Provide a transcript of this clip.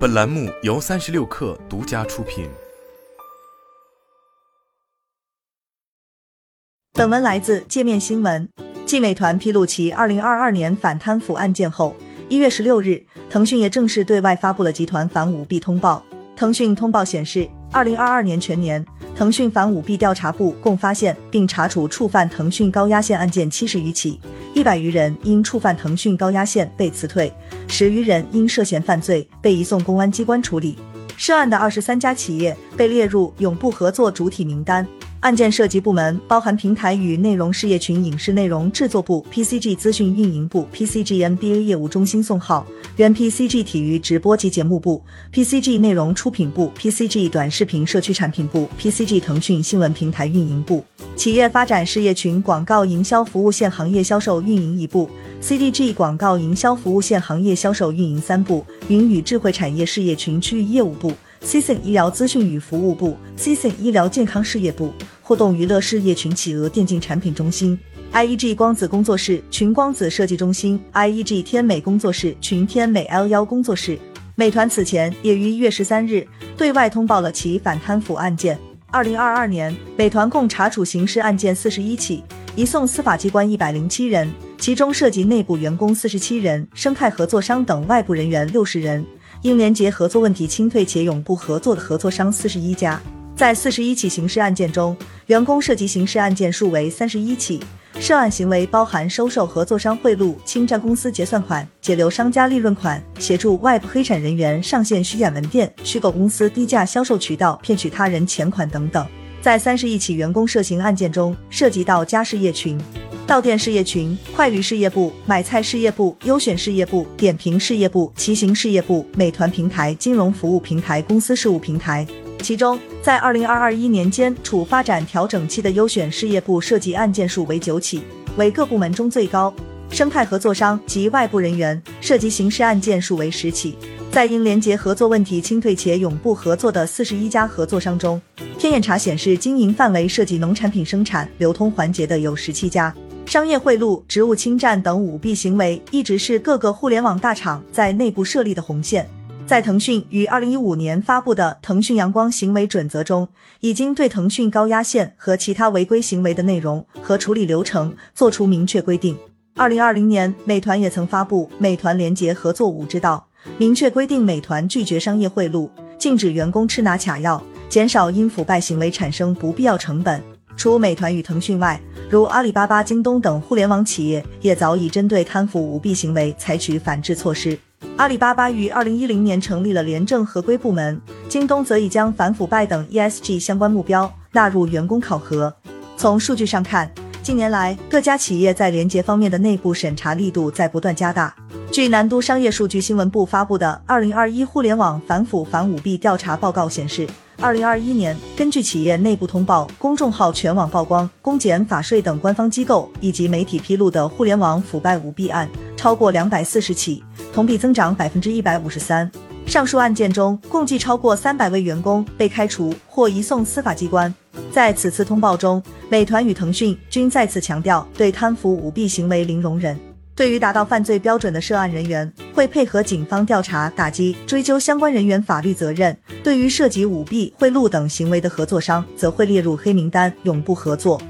本栏目由三十六氪独家出品。本文来自界面新闻。继美团披露其二零二二年反贪腐案件后，一月十六日，腾讯也正式对外发布了集团反舞弊通报。腾讯通报显示，二零二二年全年，腾讯反舞弊调查部共发现并查处触犯腾讯高压线案件七十余起，一百余人因触犯腾讯高压线被辞退，十余人因涉嫌犯罪被移送公安机关处理。涉案的二十三家企业被列入永不合作主体名单。案件涉及部门包含平台与内容事业群影视内容制作部、PCG 资讯运营部、PCG NBA 业务中心宋浩、原 PCG 体育直播及节目部、PCG 内容出品部、PCG 短视频社区产品部、PCG 腾讯新闻平台运营部、企业发展事业群广告营销服务线行业销售运营一部、CDG 广告营销服务线行业销售运营三部、云与智慧产业事业群区域业务部。CSIN 医疗资讯与服务部、CSIN 医疗健康事业部、互动娱乐事业群企鹅电竞产品中心、IEG 光子工作室群光子设计中心、IEG 天美工作室群天美 L 幺工作室。美团此前也于一月十三日对外通报了其反贪腐案件。二零二二年，美团共查处刑事案件四十一起，移送司法机关一百零七人，其中涉及内部员工四十七人、生态合作商等外部人员六十人。因连结合作问题清退且永不合作的合作商四十一家，在四十一起刑事案件中，员工涉及刑事案件数为三十一起，涉案行为包含收受合作商贿赂、侵占公司结算款、解留商家利润款、协助外部黑产人员上线虚假门店、虚构公司低价销售渠道、骗取他人钱款等等。在三十一起员工涉刑案件中，涉及到家事业群。到店事业群、快旅事业部、买菜事业部、优选事业部、点评事业部、骑行事业部、美团平台、金融服务平台、公司事务平台。其中，在二零二二一年间处发展调整期的优选事业部涉及案件数为九起，为各部门中最高。生态合作商及外部人员涉及刑事案件数为十起。在因廉洁合作问题清退且永不合作的四十一家合作商中，天眼查显示经营范围涉及农产品生产、流通环节的有十七家。商业贿赂、职务侵占等舞弊行为一直是各个互联网大厂在内部设立的红线。在腾讯于二零一五年发布的《腾讯阳光行为准则》中，已经对腾讯高压线和其他违规行为的内容和处理流程作出明确规定。二零二零年，美团也曾发布《美团廉洁合作五之道》，明确规定美团拒绝商业贿赂，禁止员工吃拿卡要，减少因腐败行为产生不必要成本。除美团与腾讯外，如阿里巴巴、京东等互联网企业也早已针对贪腐舞弊行为采取反制措施。阿里巴巴于二零一零年成立了廉政合规部门，京东则已将反腐败等 ESG 相关目标纳入员工考核。从数据上看，近年来各家企业在廉洁方面的内部审查力度在不断加大。据南都商业数据新闻部发布的《二零二一互联网反腐反舞弊调查报告》显示。二零二一年，根据企业内部通报、公众号全网曝光、公检法税等官方机构以及媒体披露的互联网腐败舞弊案超过两百四十起，同比增长百分之一百五十三。上述案件中，共计超过三百位员工被开除或移送司法机关。在此次通报中，美团与腾讯均再次强调对贪腐舞弊行为零容忍。对于达到犯罪标准的涉案人员，会配合警方调查、打击、追究相关人员法律责任；对于涉及舞弊、贿赂等行为的合作商，则会列入黑名单，永不合作。